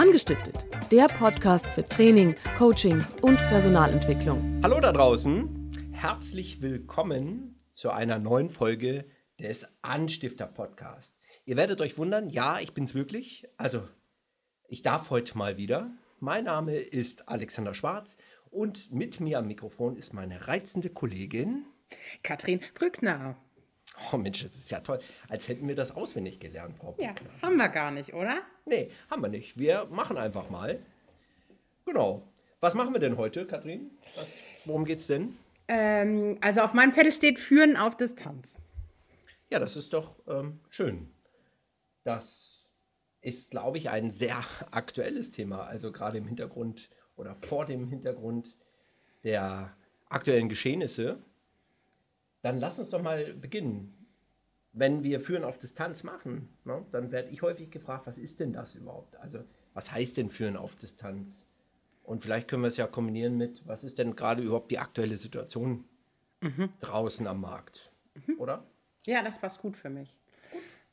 Angestiftet, der Podcast für Training, Coaching und Personalentwicklung. Hallo da draußen, herzlich willkommen zu einer neuen Folge des Anstifter Podcasts. Ihr werdet euch wundern, ja, ich bin's wirklich. Also, ich darf heute mal wieder. Mein Name ist Alexander Schwarz und mit mir am Mikrofon ist meine reizende Kollegin Katrin Brückner. Oh Mensch, das ist ja toll. Als hätten wir das auswendig gelernt, Frau Ja, haben wir gar nicht, oder? Nee, haben wir nicht. Wir machen einfach mal. Genau. Was machen wir denn heute, Katrin? Was, worum geht's denn? Ähm, also auf meinem Zettel steht Führen auf Distanz. Ja, das ist doch ähm, schön. Das ist, glaube ich, ein sehr aktuelles Thema. Also gerade im Hintergrund oder vor dem Hintergrund der aktuellen Geschehnisse. Dann lass uns doch mal beginnen. Wenn wir Führen auf Distanz machen, ne, dann werde ich häufig gefragt, was ist denn das überhaupt? Also, was heißt denn Führen auf Distanz? Und vielleicht können wir es ja kombinieren mit, was ist denn gerade überhaupt die aktuelle Situation mhm. draußen am Markt? Mhm. Oder? Ja, das passt gut für mich.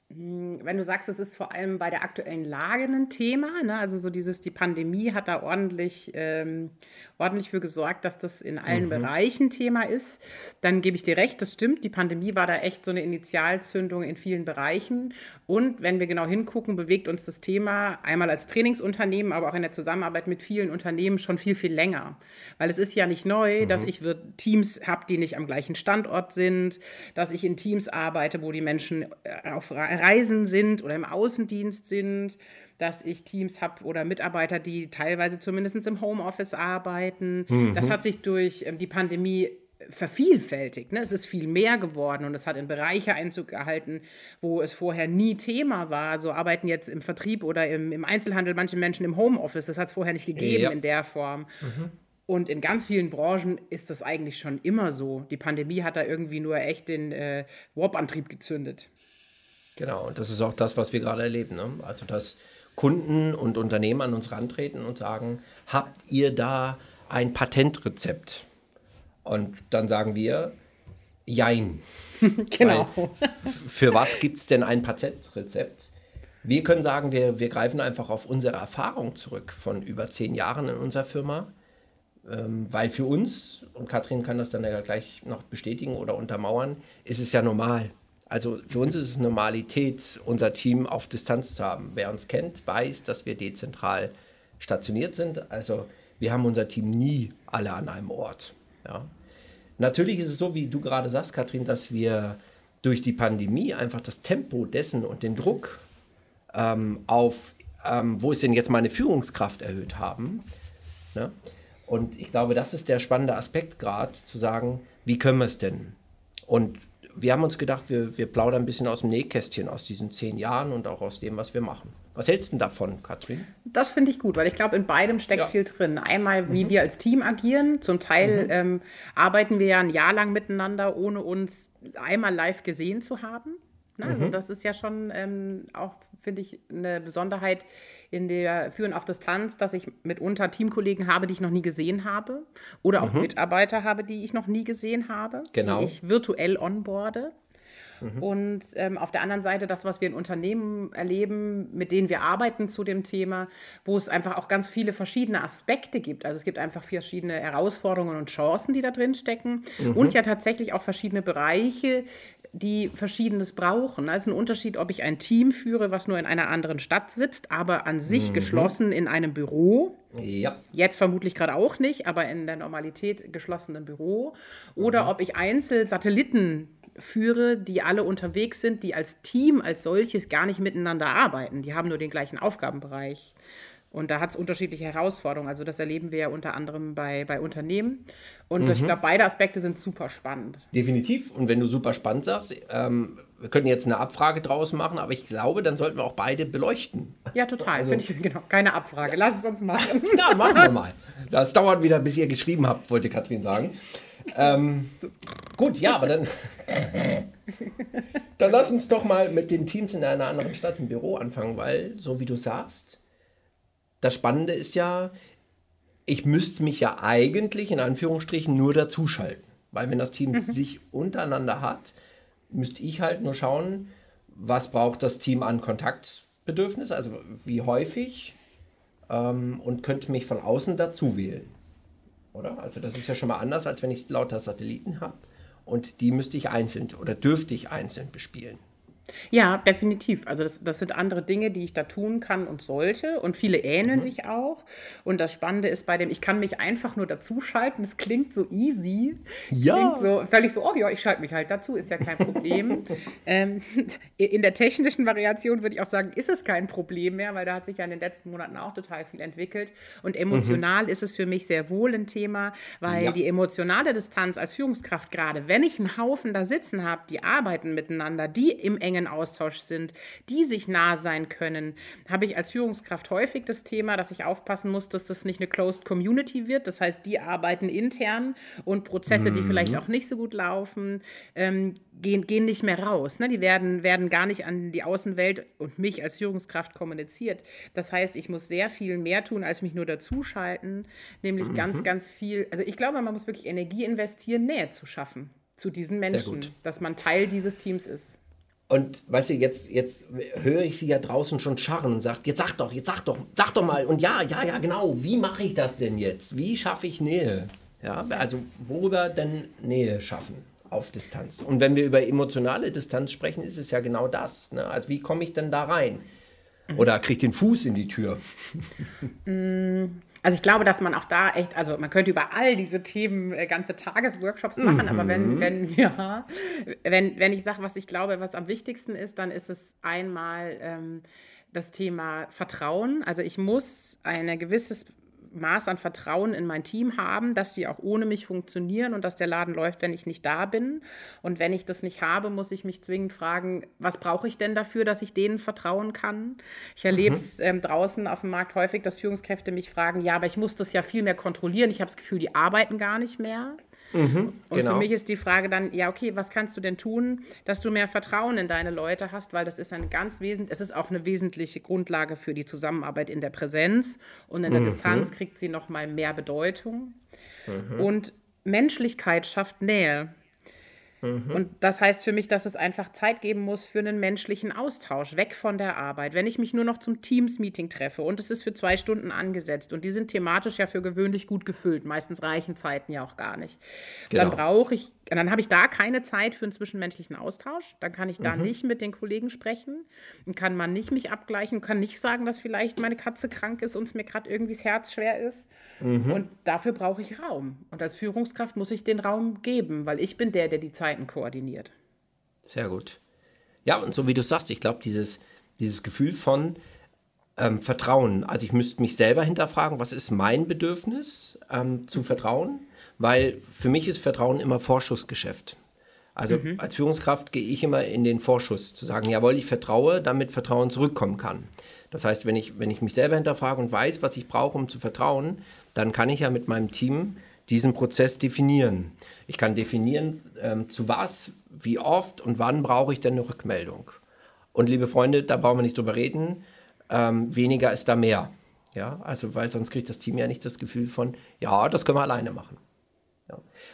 Hm, wenn du sagst, es ist vor allem bei der aktuellen Lage ein Thema, ne? also so dieses, die Pandemie hat da ordentlich, ähm, ordentlich für gesorgt, dass das in allen mhm. Bereichen Thema ist, dann gebe ich dir recht, das stimmt, die Pandemie war da echt so eine Initialzündung in vielen Bereichen und wenn wir genau hingucken, bewegt uns das Thema einmal als Trainingsunternehmen, aber auch in der Zusammenarbeit mit vielen Unternehmen schon viel, viel länger, weil es ist ja nicht neu, mhm. dass ich Teams habe, die nicht am gleichen Standort sind, dass ich in Teams arbeite, wo die Menschen äh, auf Reisen sind oder im Außendienst sind, dass ich Teams habe oder Mitarbeiter, die teilweise zumindest im Homeoffice arbeiten. Mhm. Das hat sich durch ähm, die Pandemie vervielfältigt. Ne? Es ist viel mehr geworden und es hat in Bereiche Einzug gehalten, wo es vorher nie Thema war. So arbeiten jetzt im Vertrieb oder im, im Einzelhandel manche Menschen im Homeoffice. Das hat es vorher nicht gegeben ja. in der Form. Mhm. Und in ganz vielen Branchen ist das eigentlich schon immer so. Die Pandemie hat da irgendwie nur echt den äh, Warp-Antrieb gezündet. Genau, und das ist auch das, was wir gerade erleben. Ne? Also, dass Kunden und Unternehmen an uns rantreten und sagen, habt ihr da ein Patentrezept? Und dann sagen wir, jein. genau. Für was gibt es denn ein Patentrezept? Wir können sagen, wir, wir greifen einfach auf unsere Erfahrung zurück von über zehn Jahren in unserer Firma. Ähm, weil für uns, und Katrin kann das dann ja gleich noch bestätigen oder untermauern, ist es ja normal. Also für uns ist es Normalität, unser Team auf Distanz zu haben. Wer uns kennt, weiß, dass wir dezentral stationiert sind. Also wir haben unser Team nie alle an einem Ort. Ja. Natürlich ist es so, wie du gerade sagst, Katrin, dass wir durch die Pandemie einfach das Tempo dessen und den Druck ähm, auf, ähm, wo ist denn jetzt meine Führungskraft erhöht haben. Ne? Und ich glaube, das ist der spannende Aspekt gerade, zu sagen, wie können wir es denn? Und wir haben uns gedacht, wir, wir plaudern ein bisschen aus dem Nähkästchen aus diesen zehn Jahren und auch aus dem, was wir machen. Was hältst du denn davon, Katrin? Das finde ich gut, weil ich glaube, in beidem steckt ja. viel drin. Einmal, wie mhm. wir als Team agieren. Zum Teil mhm. ähm, arbeiten wir ja ein Jahr lang miteinander, ohne uns einmal live gesehen zu haben. Na, also mhm. das ist ja schon ähm, auch, finde ich, eine Besonderheit in der Führen auf Distanz, dass ich mitunter Teamkollegen habe, die ich noch nie gesehen habe. Oder auch mhm. Mitarbeiter habe, die ich noch nie gesehen habe. Genau. Die ich virtuell onboarde. Mhm. Und ähm, auf der anderen Seite das, was wir in Unternehmen erleben, mit denen wir arbeiten zu dem Thema, wo es einfach auch ganz viele verschiedene Aspekte gibt. Also es gibt einfach verschiedene Herausforderungen und Chancen, die da drin stecken mhm. und ja tatsächlich auch verschiedene Bereiche, die Verschiedenes brauchen. Es ist ein Unterschied, ob ich ein Team führe, was nur in einer anderen Stadt sitzt, aber an sich mhm. geschlossen in einem Büro. Ja. Jetzt vermutlich gerade auch nicht, aber in der Normalität geschlossenen Büro. Oder mhm. ob ich Einzelsatelliten führe, die alle unterwegs sind, die als Team als solches gar nicht miteinander arbeiten. Die haben nur den gleichen Aufgabenbereich. Und da hat es unterschiedliche Herausforderungen. Also das erleben wir ja unter anderem bei, bei Unternehmen. Und mhm. ich glaube, beide Aspekte sind super spannend. Definitiv. Und wenn du super spannend sagst, ähm, wir können jetzt eine Abfrage draus machen, aber ich glaube, dann sollten wir auch beide beleuchten. Ja, total. Also, ich, genau. Keine Abfrage. Lass es uns machen. ja, machen wir mal. Das dauert wieder, bis ihr geschrieben habt, wollte Katrin sagen. Ähm, gut, ja, aber dann, dann lass uns doch mal mit den Teams in einer anderen Stadt im Büro anfangen, weil, so wie du sagst, das Spannende ist ja, ich müsste mich ja eigentlich in Anführungsstrichen nur dazuschalten. Weil wenn das Team mhm. sich untereinander hat, müsste ich halt nur schauen, was braucht das Team an Kontaktbedürfnis, also wie häufig ähm, und könnte mich von außen dazu wählen. Oder? Also das ist ja schon mal anders, als wenn ich lauter Satelliten habe. Und die müsste ich einzeln oder dürfte ich einzeln bespielen. Ja, definitiv. Also das, das sind andere Dinge, die ich da tun kann und sollte. Und viele ähneln mhm. sich auch. Und das Spannende ist bei dem, ich kann mich einfach nur dazuschalten. Das klingt so easy. Ja. Klingt so völlig so, oh ja, ich schalte mich halt dazu, ist ja kein Problem. ähm, in der technischen Variation würde ich auch sagen, ist es kein Problem mehr, weil da hat sich ja in den letzten Monaten auch total viel entwickelt. Und emotional mhm. ist es für mich sehr wohl ein Thema, weil ja. die emotionale Distanz als Führungskraft gerade, wenn ich einen Haufen da sitzen habe, die arbeiten miteinander, die im engen engen Austausch sind, die sich nah sein können, habe ich als Führungskraft häufig das Thema, dass ich aufpassen muss, dass das nicht eine Closed Community wird. Das heißt, die arbeiten intern und Prozesse, die vielleicht mhm. auch nicht so gut laufen, ähm, gehen, gehen nicht mehr raus. Ne? Die werden, werden gar nicht an die Außenwelt und mich als Führungskraft kommuniziert. Das heißt, ich muss sehr viel mehr tun, als mich nur dazuschalten, nämlich mhm. ganz, ganz viel. Also ich glaube, man muss wirklich Energie investieren, Nähe zu schaffen zu diesen Menschen, dass man Teil dieses Teams ist. Und weißt du, jetzt, jetzt höre ich sie ja draußen schon scharren und sagt, jetzt sag doch, jetzt sag doch, sag doch mal. Und ja, ja, ja, genau, wie mache ich das denn jetzt? Wie schaffe ich Nähe? Ja, also worüber denn Nähe schaffen auf Distanz? Und wenn wir über emotionale Distanz sprechen, ist es ja genau das. Ne? Also wie komme ich denn da rein? Oder kriege ich den Fuß in die Tür? Also ich glaube, dass man auch da echt, also man könnte über all diese Themen äh, ganze Tagesworkshops machen, mhm. aber wenn, mhm. wenn, ja, wenn, wenn ich sage, was ich glaube, was am wichtigsten ist, dann ist es einmal ähm, das Thema Vertrauen. Also ich muss ein gewisses Maß an Vertrauen in mein Team haben, dass die auch ohne mich funktionieren und dass der Laden läuft, wenn ich nicht da bin. Und wenn ich das nicht habe, muss ich mich zwingend fragen, was brauche ich denn dafür, dass ich denen vertrauen kann? Ich erlebe es mhm. ähm, draußen auf dem Markt häufig, dass Führungskräfte mich fragen, ja, aber ich muss das ja viel mehr kontrollieren. Ich habe das Gefühl, die arbeiten gar nicht mehr. Mhm, und genau. für mich ist die Frage dann, ja, okay, was kannst du denn tun, dass du mehr Vertrauen in deine Leute hast, weil das ist eine ganz wesentlich, es ist auch eine wesentliche Grundlage für die Zusammenarbeit in der Präsenz und in der mhm. Distanz kriegt sie noch mal mehr Bedeutung. Mhm. Und Menschlichkeit schafft Nähe. Mhm. Und das heißt für mich, dass es einfach Zeit geben muss für einen menschlichen Austausch, weg von der Arbeit. Wenn ich mich nur noch zum Teams-Meeting treffe und es ist für zwei Stunden angesetzt und die sind thematisch ja für gewöhnlich gut gefüllt, meistens reichen Zeiten ja auch gar nicht, genau. dann brauche ich dann habe ich da keine Zeit für einen zwischenmenschlichen Austausch. Dann kann ich da mhm. nicht mit den Kollegen sprechen und kann man nicht mich abgleichen, kann nicht sagen, dass vielleicht meine Katze krank ist und es mir gerade irgendwie das Herz schwer ist. Mhm. Und dafür brauche ich Raum. Und als Führungskraft muss ich den Raum geben, weil ich bin der, der die Zeiten koordiniert. Sehr gut. Ja, und so wie du sagst, ich glaube, dieses, dieses Gefühl von ähm, Vertrauen, also ich müsste mich selber hinterfragen, was ist mein Bedürfnis ähm, zu vertrauen? Weil für mich ist Vertrauen immer Vorschussgeschäft. Also mhm. als Führungskraft gehe ich immer in den Vorschuss, zu sagen, jawohl, ich vertraue, damit Vertrauen zurückkommen kann. Das heißt, wenn ich, wenn ich mich selber hinterfrage und weiß, was ich brauche, um zu vertrauen, dann kann ich ja mit meinem Team diesen Prozess definieren. Ich kann definieren, ähm, zu was, wie oft und wann brauche ich denn eine Rückmeldung. Und liebe Freunde, da brauchen wir nicht drüber reden, ähm, weniger ist da mehr. Ja, also weil sonst kriegt das Team ja nicht das Gefühl von, ja, das können wir alleine machen.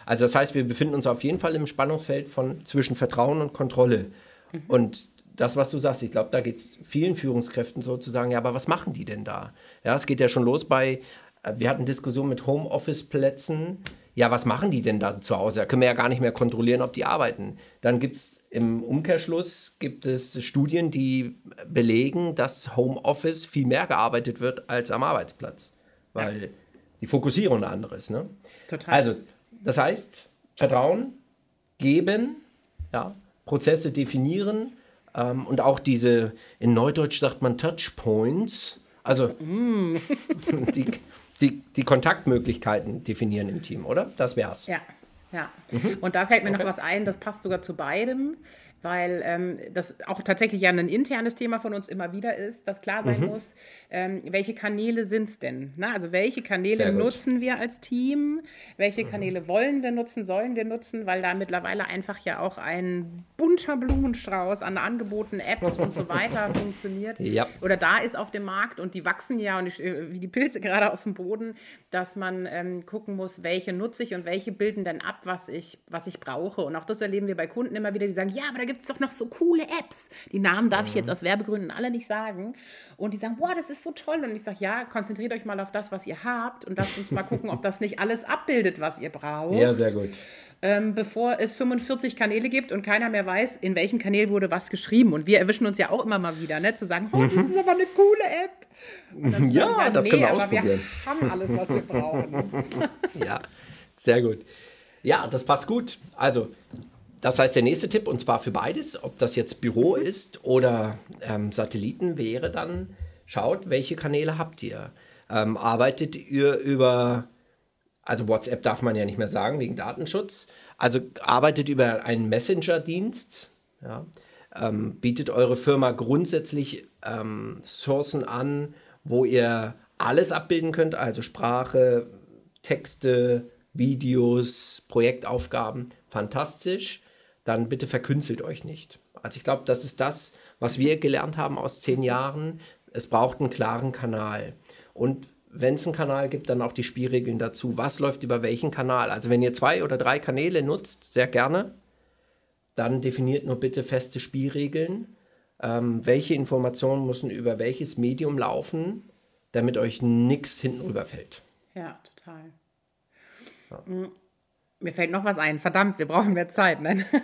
Also das heißt, wir befinden uns auf jeden Fall im Spannungsfeld von zwischen Vertrauen und Kontrolle. Mhm. Und das, was du sagst, ich glaube, da geht es vielen Führungskräften sozusagen, ja, aber was machen die denn da? Ja, es geht ja schon los bei, äh, wir hatten Diskussion mit Homeoffice-Plätzen. Ja, was machen die denn da zu Hause? Da können wir ja gar nicht mehr kontrollieren, ob die arbeiten. Dann gibt es im Umkehrschluss gibt es Studien, die belegen, dass Homeoffice viel mehr gearbeitet wird als am Arbeitsplatz. Weil ja. die Fokussierung eine andere ist. Ne? Total. Also das heißt, Vertrauen geben, ja, Prozesse definieren ähm, und auch diese, in Neudeutsch sagt man Touchpoints, also mm. die, die, die Kontaktmöglichkeiten definieren im Team, oder? Das wär's. Ja, ja. Mhm. Und da fällt mir okay. noch was ein, das passt sogar zu beidem weil ähm, das auch tatsächlich ja ein internes Thema von uns immer wieder ist, dass klar sein mhm. muss, ähm, welche Kanäle sind es denn? Na, also welche Kanäle nutzen wir als Team? Welche mhm. Kanäle wollen wir nutzen, sollen wir nutzen? Weil da mittlerweile einfach ja auch ein bunter Blumenstrauß an Angeboten, Apps und so weiter funktioniert. Ja. Oder da ist auf dem Markt und die wachsen ja und ich, äh, wie die Pilze gerade aus dem Boden, dass man ähm, gucken muss, welche nutze ich und welche bilden denn ab, was ich, was ich brauche. Und auch das erleben wir bei Kunden immer wieder, die sagen, ja, aber da gibt gibt es doch noch so coole Apps. Die Namen darf ich jetzt aus Werbegründen alle nicht sagen. Und die sagen, boah, das ist so toll. Und ich sage, ja, konzentriert euch mal auf das, was ihr habt und lasst uns mal gucken, ob das nicht alles abbildet, was ihr braucht. Ja, sehr gut. Ähm, bevor es 45 Kanäle gibt und keiner mehr weiß, in welchem Kanal wurde was geschrieben. Und wir erwischen uns ja auch immer mal wieder, ne? zu sagen, oh, das ist aber eine coole App. Ja, sagen, das können wir aber ausprobieren. wir haben alles, was wir brauchen. Ja, sehr gut. Ja, das passt gut. Also, das heißt, der nächste Tipp, und zwar für beides, ob das jetzt Büro ist oder ähm, Satelliten, wäre dann, schaut, welche Kanäle habt ihr. Ähm, arbeitet ihr über, also WhatsApp darf man ja nicht mehr sagen, wegen Datenschutz. Also arbeitet über einen Messenger-Dienst, ja, ähm, bietet eure Firma grundsätzlich ähm, Sourcen an, wo ihr alles abbilden könnt, also Sprache, Texte, Videos, Projektaufgaben, fantastisch. Dann bitte verkünstelt euch nicht. Also ich glaube, das ist das, was wir gelernt haben aus zehn Jahren. Es braucht einen klaren Kanal. Und wenn es einen Kanal gibt, dann auch die Spielregeln dazu. Was läuft über welchen Kanal? Also wenn ihr zwei oder drei Kanäle nutzt, sehr gerne, dann definiert nur bitte feste Spielregeln. Ähm, welche Informationen müssen über welches Medium laufen, damit euch nichts hinten rüberfällt. Ja, total. Mm, Mir fällt noch was ein. Verdammt, wir brauchen mehr Zeit. Nein.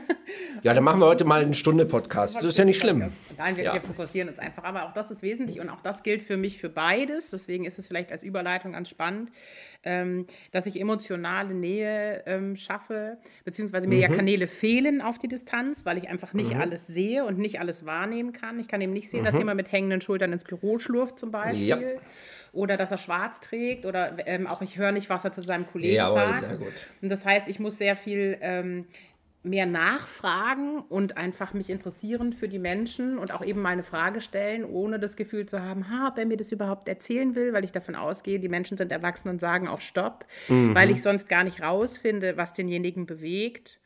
Ja, dann machen wir heute mal eine Stunde Podcast. Das ist ja nicht schlimm. Nein, wir, Ja. wir fokussieren uns einfach. Aber auch das ist wesentlich und auch das gilt für mich für beides. Deswegen ist es vielleicht als Überleitung ganz spannend, ähm, dass ich emotionale Nähe ähm, schaffe, beziehungsweise mir Mhm. ja Kanäle fehlen auf die Distanz, weil ich einfach nicht alles sehe und nicht alles wahrnehmen kann. Ich kann eben nicht sehen, dass jemand mit hängenden Schultern ins Büro schlurft zum Beispiel. Mhm. Ja. Oder dass er schwarz trägt oder ähm, auch ich höre nicht, was er zu seinem Kollegen Jawohl, sagt. sehr gut. Und das heißt, ich muss sehr viel ähm, mehr nachfragen und einfach mich interessieren für die Menschen und auch eben meine Frage stellen, ohne das Gefühl zu haben, ha, ob er mir das überhaupt erzählen will, weil ich davon ausgehe, die Menschen sind erwachsen und sagen auch Stopp, weil ich sonst gar nicht rausfinde, was denjenigen bewegt.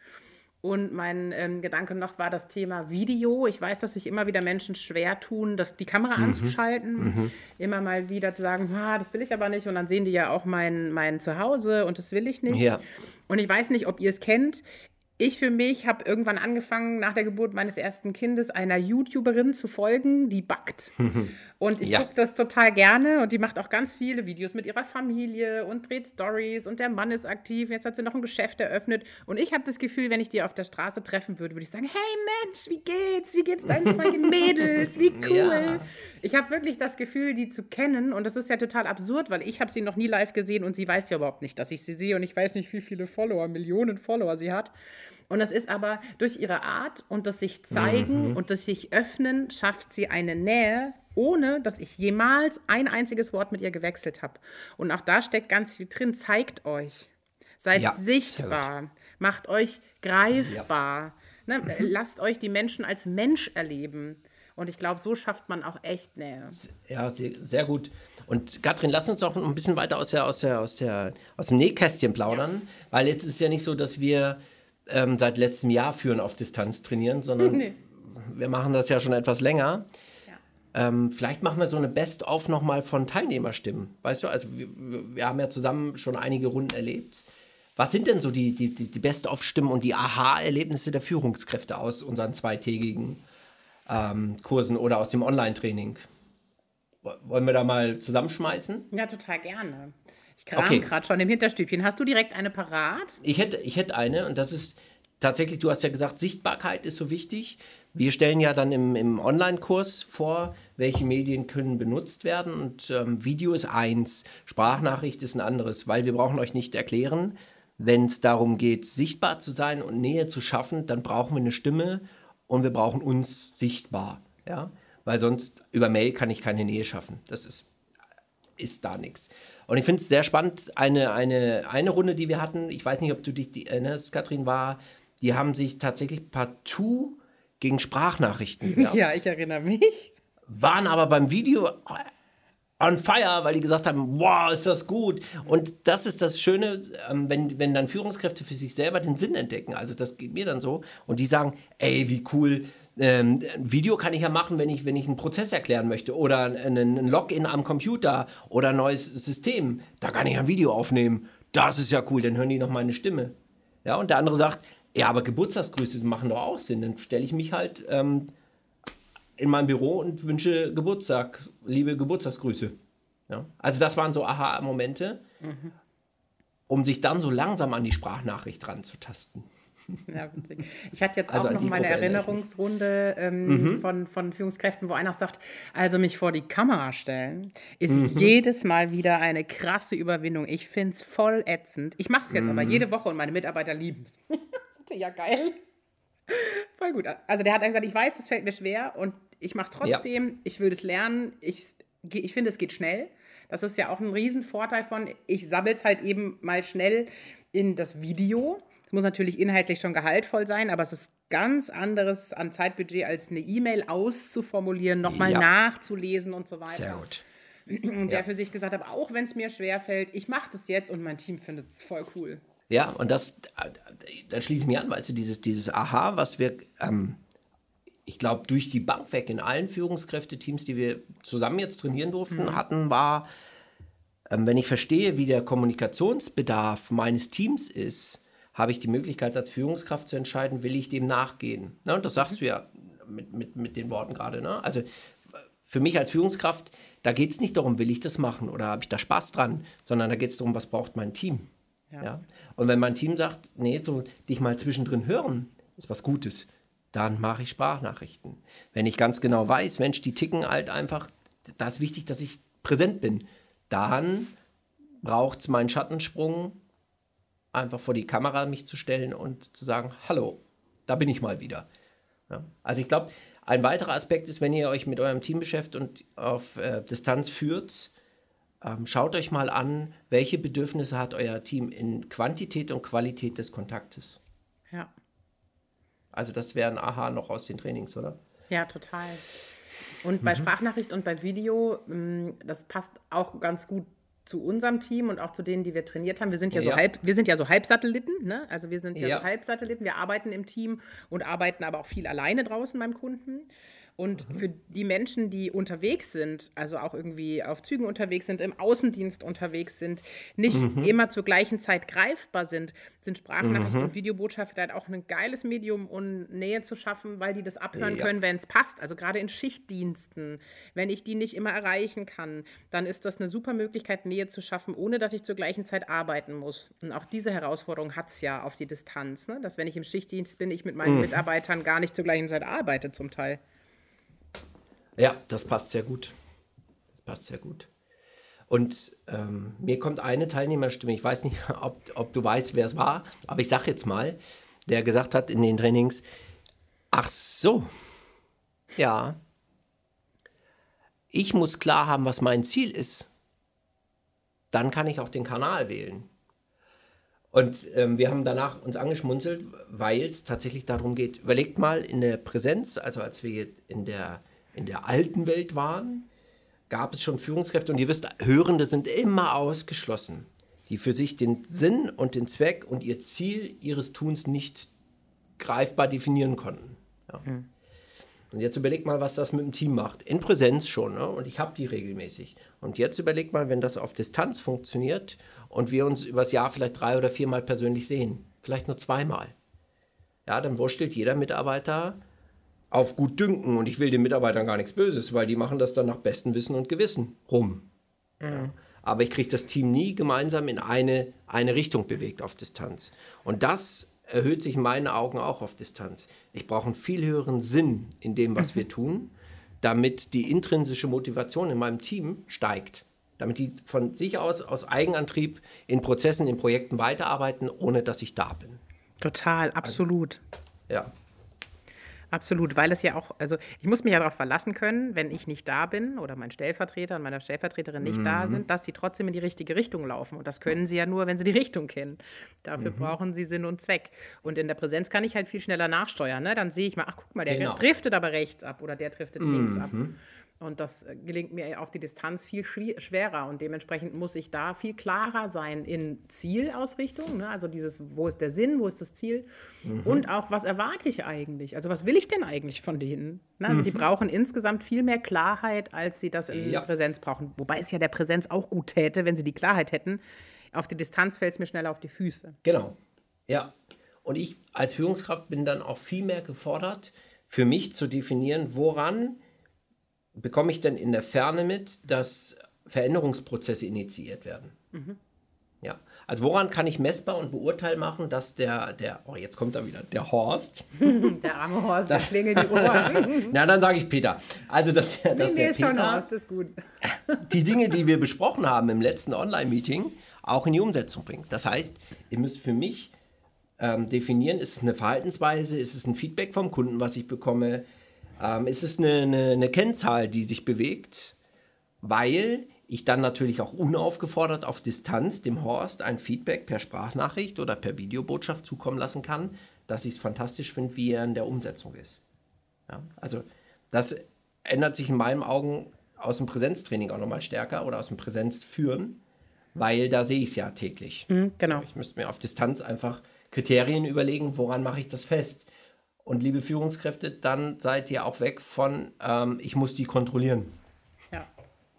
Und mein ähm, Gedanke noch war das Thema Video. Ich weiß, dass sich immer wieder Menschen schwer tun, das, die Kamera anzuschalten. Immer mal wieder zu sagen, ah, das will ich aber nicht. Und dann sehen die ja auch mein, mein Zuhause und das will ich nicht. Ja. Und ich weiß nicht, ob ihr es kennt. Ich für mich habe irgendwann angefangen, nach der Geburt meines ersten Kindes einer YouTuberin zu folgen, die backt. Und ich Ja. gucke das total gerne und die macht auch ganz viele Videos mit ihrer Familie und dreht Stories und der Mann ist aktiv. Jetzt hat sie noch ein Geschäft eröffnet. Und ich habe das Gefühl, wenn ich die auf der Straße treffen würde, würde ich sagen: Hey Mensch, wie geht's? Wie geht's deinen zwei Mädels? Wie cool. Ja. Ich habe wirklich das Gefühl, die zu kennen. Und das ist ja total absurd, weil ich habe sie noch nie live gesehen und sie weiß ja überhaupt nicht, dass ich sie sehe. Und ich weiß nicht, wie viele Follower, Millionen Follower sie hat. Und das ist aber durch ihre Art und das sich zeigen und das sich öffnen, schafft sie eine Nähe, ohne dass ich jemals ein einziges Wort mit ihr gewechselt habe. Und auch da steckt ganz viel drin. Zeigt euch. Seid Ja, sichtbar. Macht euch greifbar. Ne? Lasst euch die Menschen als Mensch erleben. Und ich glaube, so schafft man auch echt Nähe. Ja, sehr, gut. Und Katrin, lass uns doch ein bisschen weiter aus, der, aus, der, aus, der, aus dem Nähkästchen plaudern, weil jetzt ist es ja nicht so, dass wir ähm, seit letztem Jahr führen auf Distanz trainieren, sondern Nee. wir machen das ja schon etwas länger. Ähm, vielleicht machen wir so eine Best-of nochmal von Teilnehmerstimmen. Weißt du, also wir, wir haben ja zusammen schon einige Runden erlebt. Was sind denn so die, die, die Best-of-Stimmen und die Aha-Erlebnisse der Führungskräfte aus unseren zweitägigen ähm, Kursen oder aus dem Online-Training? Wo- Wollen wir da mal zusammenschmeißen? Ja, total gerne. Ich kram Okay. gerade schon im Hinterstübchen. Hast du direkt eine parat? Ich hätte, ich hätte eine und das ist tatsächlich, du hast ja gesagt, Sichtbarkeit ist so wichtig. Wir stellen ja dann im, im Online-Kurs vor, welche Medien können benutzt werden und ähm, Video ist eins, Sprachnachricht ist ein anderes, weil wir brauchen euch nicht erklären, wenn es darum geht, sichtbar zu sein und Nähe zu schaffen, dann brauchen wir eine Stimme und wir brauchen uns sichtbar, ja, weil sonst über Mail kann ich keine Nähe schaffen. Das ist ist da nichts. Und ich finde es sehr spannend, eine, eine, eine Runde, die wir hatten, ich weiß nicht, ob du dich die erinnerst, Katrin, war, die haben sich tatsächlich partout gegen Sprachnachrichten gewehrt, Ja, ich erinnere mich. waren aber beim Video on fire, weil die gesagt haben, wow, ist das gut. Und das ist das Schöne, ähm, wenn, wenn dann Führungskräfte für sich selber den Sinn entdecken, also das geht mir dann so, und die sagen, ey, wie cool, ähm, ein Video kann ich ja machen, wenn ich, wenn ich einen Prozess erklären möchte oder ein, ein Login am Computer oder ein neues System, da kann ich ein Video aufnehmen. Das ist ja cool, dann hören die noch meine Stimme. Ja, und der andere sagt, Ja, aber Geburtstagsgrüße machen doch auch Sinn. Dann stelle ich mich halt ähm, in mein Büro und wünsche Geburtstag, liebe Geburtstagsgrüße. Ja? Also das waren so Aha-Momente, mhm. um sich dann so langsam an die Sprachnachricht ranzutasten. Ja, witzig. Ich hatte jetzt also auch noch meine Erinnerungsrunde ähm, mhm. von, von Führungskräften, wo einer sagt, also mich vor die Kamera stellen, ist mhm. jedes Mal wieder eine krasse Überwindung. Ich finde es voll ätzend. Ich mache es jetzt mhm. aber jede Woche und meine Mitarbeiter lieben es. ja, geil. Voll gut. Also der hat dann gesagt, ich weiß, es fällt mir schwer und ich mache es trotzdem. Ja. Ich will es lernen. Ich, ich finde, es geht schnell. Das ist ja auch ein Riesenvorteil von, ich sabbel es halt eben mal schnell in das Video. Muss natürlich inhaltlich schon gehaltvoll sein, aber es ist ganz anderes an Zeitbudget, als eine E-Mail auszuformulieren, nochmal ja. nachzulesen und so weiter. Sehr gut. Und der ja. für sich gesagt hat, auch wenn es mir schwerfällt, ich mache das jetzt und mein Team findet es voll cool. Ja, und das, da schließe ich mich an, weißt du, dieses, dieses Aha, was wir ähm, ich glaube, durch die Bank weg in allen Führungskräfteteams, die wir zusammen jetzt trainieren durften, mhm. hatten, war, ähm, wenn ich verstehe, wie der Kommunikationsbedarf meines Teams ist, habe ich die Möglichkeit als Führungskraft zu entscheiden, will ich dem nachgehen. Ne? Und das sagst du ja mit, mit, mit den Worten gerade. Ne? Also für mich als Führungskraft, da geht es nicht darum, will ich das machen oder habe ich da Spaß dran, sondern da geht es darum, was braucht mein Team. Ja. ja. Und wenn mein Team sagt, nee, so dich mal zwischendrin hören, ist was Gutes dann mache ich Sprachnachrichten. Wenn ich ganz genau weiß, Mensch, die ticken halt einfach, da ist wichtig, dass ich präsent bin, dann braucht es meinen Schattensprung, einfach vor die Kamera mich zu stellen und zu sagen, hallo, da bin ich mal wieder. Ja? Also ich glaube, ein weiterer Aspekt ist, wenn ihr euch mit eurem Team beschäftigt und auf äh, Distanz führt, ähm, schaut euch mal an, welche Bedürfnisse hat euer Team in Quantität und Qualität des Kontaktes. Ja. Also das wäre ein Aha noch aus den Trainings, oder? Ja, total. Und bei mhm. Sprachnachricht und bei Video, mm, das passt auch ganz gut zu unserem Team und auch zu denen, die wir trainiert haben. Wir sind ja, ja. so halb, wir sind ja so Halbsatelliten, ne? Also wir sind ja, ja, so Halbsatelliten. Wir arbeiten im Team und arbeiten aber auch viel alleine draußen beim Kunden. Und mhm. für die Menschen, die unterwegs sind, also auch irgendwie auf Zügen unterwegs sind, im Außendienst unterwegs sind, nicht mhm. immer zur gleichen Zeit greifbar sind, sind Sprachnachrichten mhm. und Videobotschaften halt auch ein geiles Medium, um Nähe zu schaffen, weil die das abhören ja. können, wenn es passt. Also gerade in Schichtdiensten, wenn ich die nicht immer erreichen kann, dann ist das eine super Möglichkeit, Nähe zu schaffen, ohne dass ich zur gleichen Zeit arbeiten muss. Und auch diese Herausforderung hat es ja auf die Distanz, ne? dass wenn ich im Schichtdienst bin, ich mit meinen mhm. Mitarbeitern gar nicht zur gleichen Zeit arbeite zum Teil. Ja, das passt sehr gut. Das passt sehr gut. Und ähm, mir kommt eine Teilnehmerstimme, ich weiß nicht, ob, ob du weißt, wer es war, aber ich sage jetzt mal, der gesagt hat in den Trainings, ach so, ja, ich muss klar haben, was mein Ziel ist. Dann kann ich auch den Kanal wählen. Und ähm, wir haben danach uns angeschmunzelt, weil es tatsächlich darum geht, überlegt mal in der Präsenz, also als wir in der in der alten Welt waren, gab es schon Führungskräfte und ihr wisst, Hörende sind immer ausgeschlossen, die für sich den Sinn und den Zweck und ihr Ziel ihres Tuns nicht greifbar definieren konnten. Ja. Mhm. Und jetzt überlegt mal, was das mit dem Team macht. In Präsenz schon, ne? und ich habe die regelmäßig. Und jetzt überlegt mal, wenn das auf Distanz funktioniert und wir uns übers Jahr vielleicht drei oder viermal persönlich sehen, vielleicht nur zweimal. Ja, dann wurstelt jeder Mitarbeiter auf gut dünken und ich will den Mitarbeitern gar nichts Böses, weil die machen das dann nach bestem Wissen und Gewissen rum. Mhm. Aber ich kriege das Team nie gemeinsam in eine, eine Richtung bewegt auf Distanz. Und das erhöht sich in meinen Augen auch auf Distanz. Ich brauche einen viel höheren Sinn in dem, was mhm. wir tun, damit die intrinsische Motivation in meinem Team steigt. Damit die von sich aus, aus Eigenantrieb in Prozessen, in Projekten weiterarbeiten, ohne dass ich da bin. Total, absolut. Also, ja. Absolut, weil es ja auch, also ich muss mich ja darauf verlassen können, wenn ich nicht da bin oder mein Stellvertreter und meine Stellvertreterin nicht mhm. da sind, dass sie trotzdem in die richtige Richtung laufen. Und das können sie ja nur, wenn sie die Richtung kennen. Dafür mhm. brauchen sie Sinn und Zweck. Und in der Präsenz kann ich halt viel schneller nachsteuern. Ne? Dann sehe ich mal, ach guck mal, der genau. driftet aber rechts ab oder der driftet mhm. links ab. Und das äh, gelingt mir auf die Distanz viel schwerer. Und dementsprechend muss ich da viel klarer sein in Zielausrichtung. Ne? Also dieses, wo ist der Sinn, wo ist das Ziel? Mhm. Und auch, was erwarte ich eigentlich? Also was will ich denn eigentlich von denen? Ne? Also mhm. die brauchen insgesamt viel mehr Klarheit, als sie das in ja. Präsenz brauchen. Wobei es ja der Präsenz auch gut täte, wenn sie die Klarheit hätten. Auf die Distanz fällt es mir schneller auf die Füße. Genau. Ja. Und ich als Führungskraft bin dann auch viel mehr gefordert, für mich zu definieren, woran bekomme ich denn in der Ferne mit, dass Veränderungsprozesse initiiert werden. Mhm. Ja, also woran kann ich messbar und beurteilt machen, dass der, der, oh jetzt kommt er wieder, der Horst. der arme Horst, das, der klingelt die Ohren. Na, dann sage ich Peter. Also, dass, dass nee, der nee, Peter schon Horst, ist gut. die Dinge, die wir besprochen haben im letzten Online-Meeting, auch in die Umsetzung bringt. Das heißt, ihr müsst für mich ähm, definieren, ist es eine Verhaltensweise, ist es ein Feedback vom Kunden, was ich bekomme, ähm, ist es eine, eine, eine Kennzahl, die sich bewegt, weil ich dann natürlich auch unaufgefordert auf Distanz dem Horst ein Feedback per Sprachnachricht oder per Videobotschaft zukommen lassen kann, dass ich es fantastisch finde, wie er in der Umsetzung ist. Ja, also das ändert sich in meinen Augen aus dem Präsenztraining auch nochmal stärker oder aus dem Präsenzführen, weil da sehe ich es ja täglich. Mhm, genau. Ich müsste mir auf Distanz einfach Kriterien überlegen, woran mache ich das fest. Und liebe Führungskräfte, dann seid ihr auch weg von, ähm, ich muss die kontrollieren. Ja.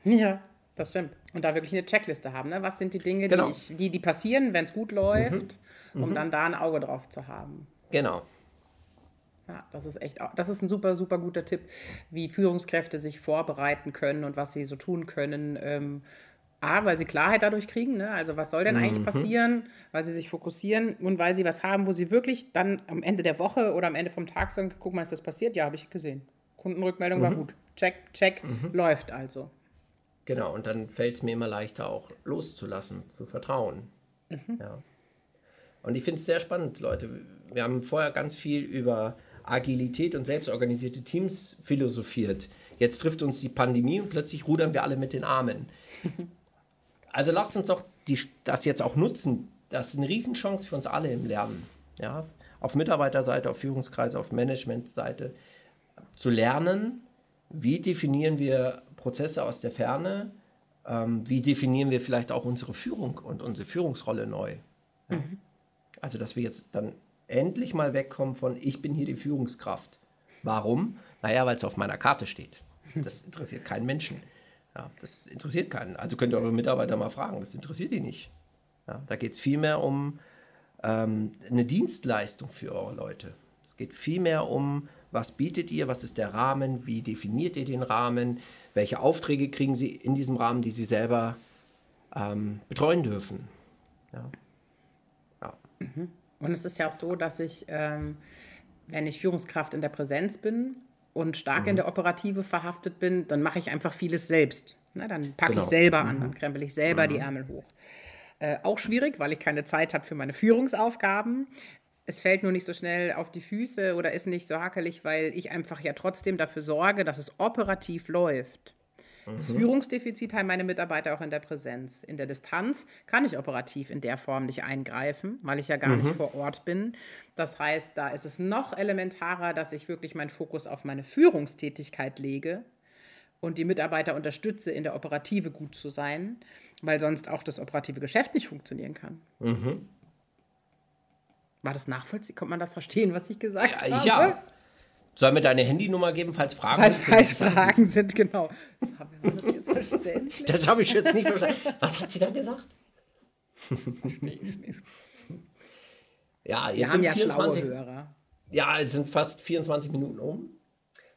Ja, das stimmt. Und da wirklich eine Checkliste haben. Ne? Was sind die Dinge, genau. die, ich, die, die passieren, wenn es gut läuft, mhm. um mhm. dann da ein Auge drauf zu haben. Genau. Ja, das ist echt, das ist ein super, super guter Tipp, wie Führungskräfte sich vorbereiten können und was sie so tun können, ähm, A, weil sie Klarheit dadurch kriegen, ne? also was soll denn eigentlich mhm. passieren, weil sie sich fokussieren und weil sie was haben, wo sie wirklich dann am Ende der Woche oder am Ende vom Tag sagen, guck mal, ist das passiert? Ja, habe ich gesehen. Kundenrückmeldung mhm. war gut. Check, check, mhm. läuft also. Genau, und dann fällt es mir immer leichter auch loszulassen, zu vertrauen. Mhm. Ja. Und ich finde es sehr spannend, Leute. Wir haben vorher ganz viel über Agilität und selbstorganisierte Teams philosophiert. Jetzt trifft uns die Pandemie und plötzlich rudern wir alle mit den Armen. Also lasst uns doch die, das jetzt auch nutzen. Das ist eine Riesenchance für uns alle im Lernen. Ja? Auf Mitarbeiterseite, auf Führungskreise, auf Managementseite zu lernen, wie definieren wir Prozesse aus der Ferne, ähm, wie definieren wir vielleicht auch unsere Führung und unsere Führungsrolle neu. Ja? Mhm. Also, dass wir jetzt dann endlich mal wegkommen von, ich bin hier die Führungskraft. Warum? Naja, weil es auf meiner Karte steht. Das interessiert keinen Menschen. Ja, das interessiert keinen. Also könnt ihr eure Mitarbeiter mal fragen, das interessiert die nicht. Ja, da geht es vielmehr um ähm, eine Dienstleistung für eure Leute. Es geht vielmehr um, was bietet ihr, was ist der Rahmen, wie definiert ihr den Rahmen, welche Aufträge kriegen sie in diesem Rahmen, die sie selber ähm, betreuen dürfen. Ja. ja. Mhm. Und es ist ja auch so, dass ich, ähm, wenn ich Führungskraft in der Präsenz bin, und stark mhm. in der Operative verhaftet bin, dann mache ich einfach vieles selbst. Na, dann packe genau. ich selber an, dann mhm. krempel ich selber mhm. die Ärmel hoch. Äh, auch schwierig, weil ich keine Zeit habe für meine Führungsaufgaben. Es fällt nur nicht so schnell auf die Füße oder ist nicht so hakelig, weil ich einfach ja trotzdem dafür sorge, dass es operativ läuft. Das mhm. Führungsdefizit haben meine Mitarbeiter auch in der Präsenz. In der Distanz kann ich operativ in der Form nicht eingreifen, weil ich ja gar mhm. nicht vor Ort bin. Das heißt, da ist es noch elementarer, dass ich wirklich meinen Fokus auf meine Führungstätigkeit lege und die Mitarbeiter unterstütze, in der Operative gut zu sein, weil sonst auch das operative Geschäft nicht funktionieren kann. Mhm. War das nachvollziehbar? Kommt man das verstehen, was ich gesagt ja, habe? Ja, Sollen wir deine Handynummer geben, falls Fragen falls, sind? Falls Fragen sind, genau. Das habe ich jetzt nicht verstanden. Was hat sie da gesagt? ja, jetzt wir haben ja 24, schlaue Hörer. Ja, es sind fast 24 Minuten um.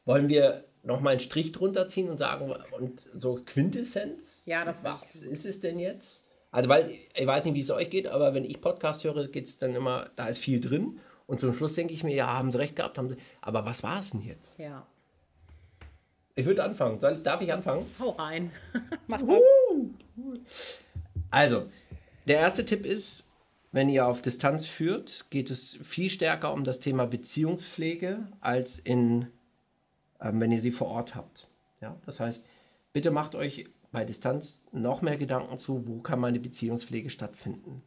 Wollen wir noch mal einen Strich drunter ziehen und sagen, und so Quintessenz? Ja, das war's. Was ist es denn jetzt? Also, weil ich weiß nicht, wie es euch geht, aber wenn ich Podcast höre, geht es dann immer, da ist viel drin. Und zum Schluss denke ich mir, ja, haben sie recht gehabt, haben sie. Aber was war es denn jetzt? Ja. Ich würde anfangen. Soll, darf ich anfangen? Hau rein. Mach was. Also, der erste Tipp ist, wenn ihr auf Distanz führt, geht es viel stärker um das Thema Beziehungspflege als in, ähm, wenn ihr sie vor Ort habt. Ja, das heißt, bitte macht euch bei Distanz noch mehr Gedanken zu, wo kann meine Beziehungspflege stattfinden.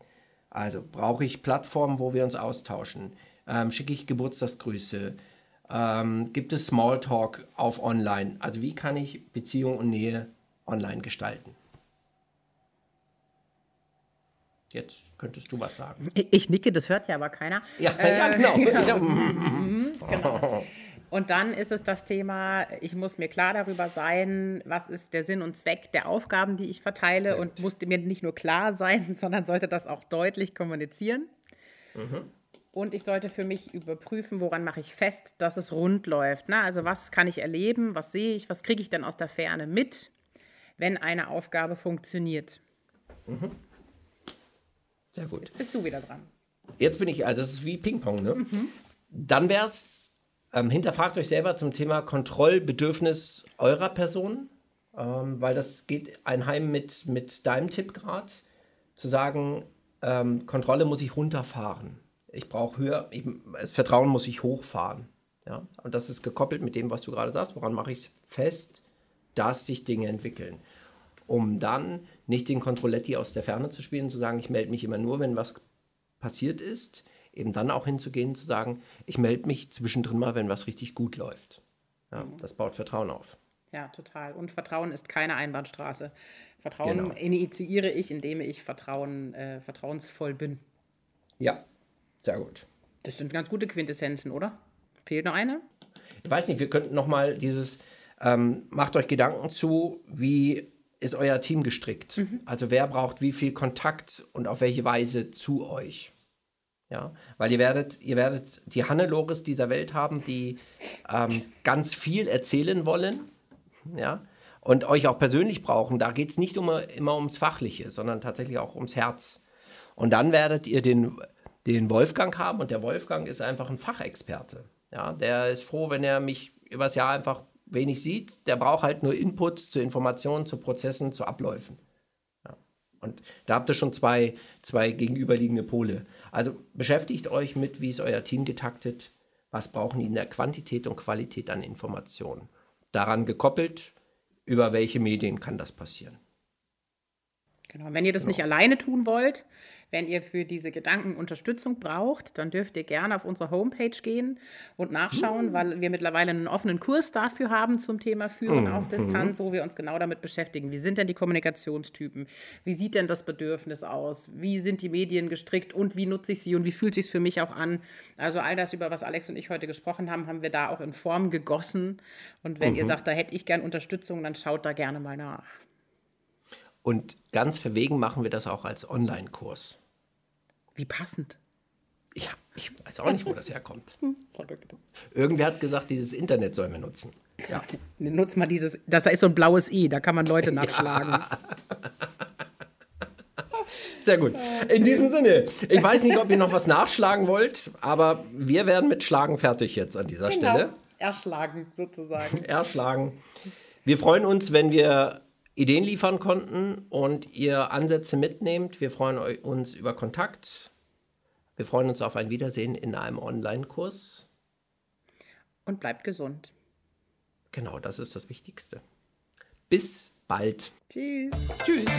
Also brauche ich Plattformen, wo wir uns austauschen ähm, schicke ich Geburtstagsgrüße, ähm, gibt es Smalltalk auf Online. Also wie kann ich Beziehung und Nähe online gestalten? Jetzt könntest du was sagen. Ich nicke, das hört ja aber keiner. Ja, äh, ja genau. genau. genau. Und dann ist es das Thema, ich muss mir klar darüber sein, was ist der Sinn und Zweck der Aufgaben, die ich verteile Sehr und muss mir nicht nur klar sein, sondern sollte das auch deutlich kommunizieren. Mhm. Und ich sollte für mich überprüfen, woran mache ich fest, dass es rund läuft. Ne? Also was kann ich erleben, was sehe ich, was kriege ich denn aus der Ferne mit, wenn eine Aufgabe funktioniert. Mhm. Sehr gut. Jetzt bist du wieder dran. Jetzt bin ich, also das ist wie Ping-Pong, ne? Mhm. Dann wäre es, ähm, hinterfragt euch selber zum Thema Kontrollbedürfnis eurer Person, ähm, weil das geht einheim mit, mit deinem Tipp gerade, zu sagen, ähm, Kontrolle muss ich runterfahren ich brauche höher, ich, das Vertrauen muss ich hochfahren. Ja? Und das ist gekoppelt mit dem, was du gerade sagst, woran mache ich es fest, dass sich Dinge entwickeln. Um dann nicht den Controletti aus der Ferne zu spielen, zu sagen, ich melde mich immer nur, wenn was passiert ist, eben dann auch hinzugehen, zu sagen, ich melde mich zwischendrin mal, wenn was richtig gut läuft. Ja, mhm. Das baut Vertrauen auf. Ja, total. Und Vertrauen ist keine Einbahnstraße. Vertrauen genau. initiiere ich, indem ich Vertrauen, äh, vertrauensvoll bin. Ja, sehr gut. Das sind ganz gute Quintessenzen, oder? Fehlt noch eine? Ich weiß nicht, wir könnten noch mal dieses, ähm, macht euch Gedanken zu, wie ist euer Team gestrickt? Mhm. Also wer braucht wie viel Kontakt und auf welche Weise zu euch? Ja, weil ihr werdet, ihr werdet die Hannelores dieser Welt haben, die ähm, ganz viel erzählen wollen, ja, und euch auch persönlich brauchen. Da geht es nicht immer, immer ums Fachliche, sondern tatsächlich auch ums Herz. Und dann werdet ihr den den Wolfgang haben und der Wolfgang ist einfach ein Fachexperte. Ja, der ist froh, wenn er mich übers Jahr einfach wenig sieht. Der braucht halt nur Inputs zu Informationen, zu Prozessen, zu Abläufen. Ja. Und da habt ihr schon zwei, zwei gegenüberliegende Pole. Also beschäftigt euch mit, wie ist euer Team getaktet, was brauchen die in der Quantität und Qualität an Informationen. Daran gekoppelt, über welche Medien kann das passieren. Genau. Wenn ihr das genau. nicht alleine tun wollt, wenn ihr für diese Gedanken Unterstützung braucht, dann dürft ihr gerne auf unsere Homepage gehen und nachschauen, mhm. weil wir mittlerweile einen offenen Kurs dafür haben zum Thema Führen mhm. auf Distanz, wo wir uns genau damit beschäftigen. Wie sind denn die Kommunikationstypen? Wie sieht denn das Bedürfnis aus? Wie sind die Medien gestrickt und wie nutze ich sie und wie fühlt es sich für mich auch an? Also all das, über was Alex und ich heute gesprochen haben, haben wir da auch in Form gegossen. Und wenn mhm. ihr sagt, da hätte ich gern Unterstützung, dann schaut da gerne mal nach. Und ganz verwegen machen wir das auch als Online-Kurs. Wie passend. Ja, ich weiß auch nicht, wo das herkommt. Irgendwer hat gesagt, dieses Internet sollen wir nutzen. Ja. Nutzt mal dieses, das ist so ein blaues I, da kann man Leute nachschlagen. Ja. Sehr gut. In diesem Sinne, ich weiß nicht, ob ihr noch was nachschlagen wollt, aber wir werden mit Schlagen fertig jetzt an dieser genau. Stelle. Erschlagen sozusagen. Erschlagen. Wir freuen uns, wenn wir Ideen liefern konnten und ihr Ansätze mitnehmt. Wir freuen uns über Kontakt. Wir freuen uns auf ein Wiedersehen in einem Online-Kurs. Und bleibt gesund. Genau, das ist das Wichtigste. Bis bald. Tschüss. Tschüss.